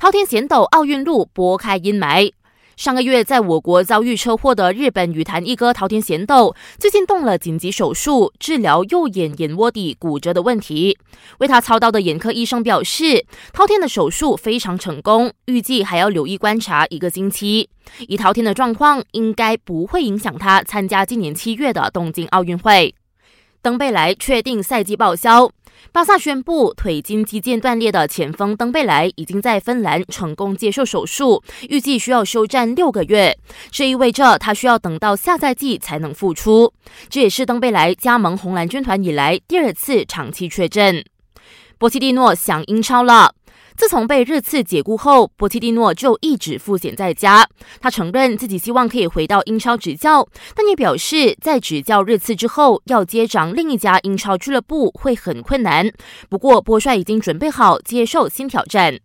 滔天贤斗奥运路拨开阴霾。上个月在我国遭遇车祸的日本羽坛一哥桃田贤斗，最近动了紧急手术，治疗右眼眼窝底骨折的问题。为他操刀的眼科医生表示，桃田的手术非常成功，预计还要留意观察一个星期。以桃田的状况，应该不会影响他参加今年七月的东京奥运会。登贝莱确定赛季报销。巴萨宣布，腿筋肌腱断裂的前锋登贝莱已经在芬兰成功接受手术，预计需要休战六个月。这意味着他需要等到下赛季才能复出。这也是登贝莱加盟红蓝军团以来第二次长期缺阵。波切蒂诺想英超了。自从被热刺解雇后，波切蒂诺就一直赋闲在家。他承认自己希望可以回到英超执教，但也表示在执教热刺之后要接掌另一家英超俱乐部会很困难。不过，波帅已经准备好接受新挑战。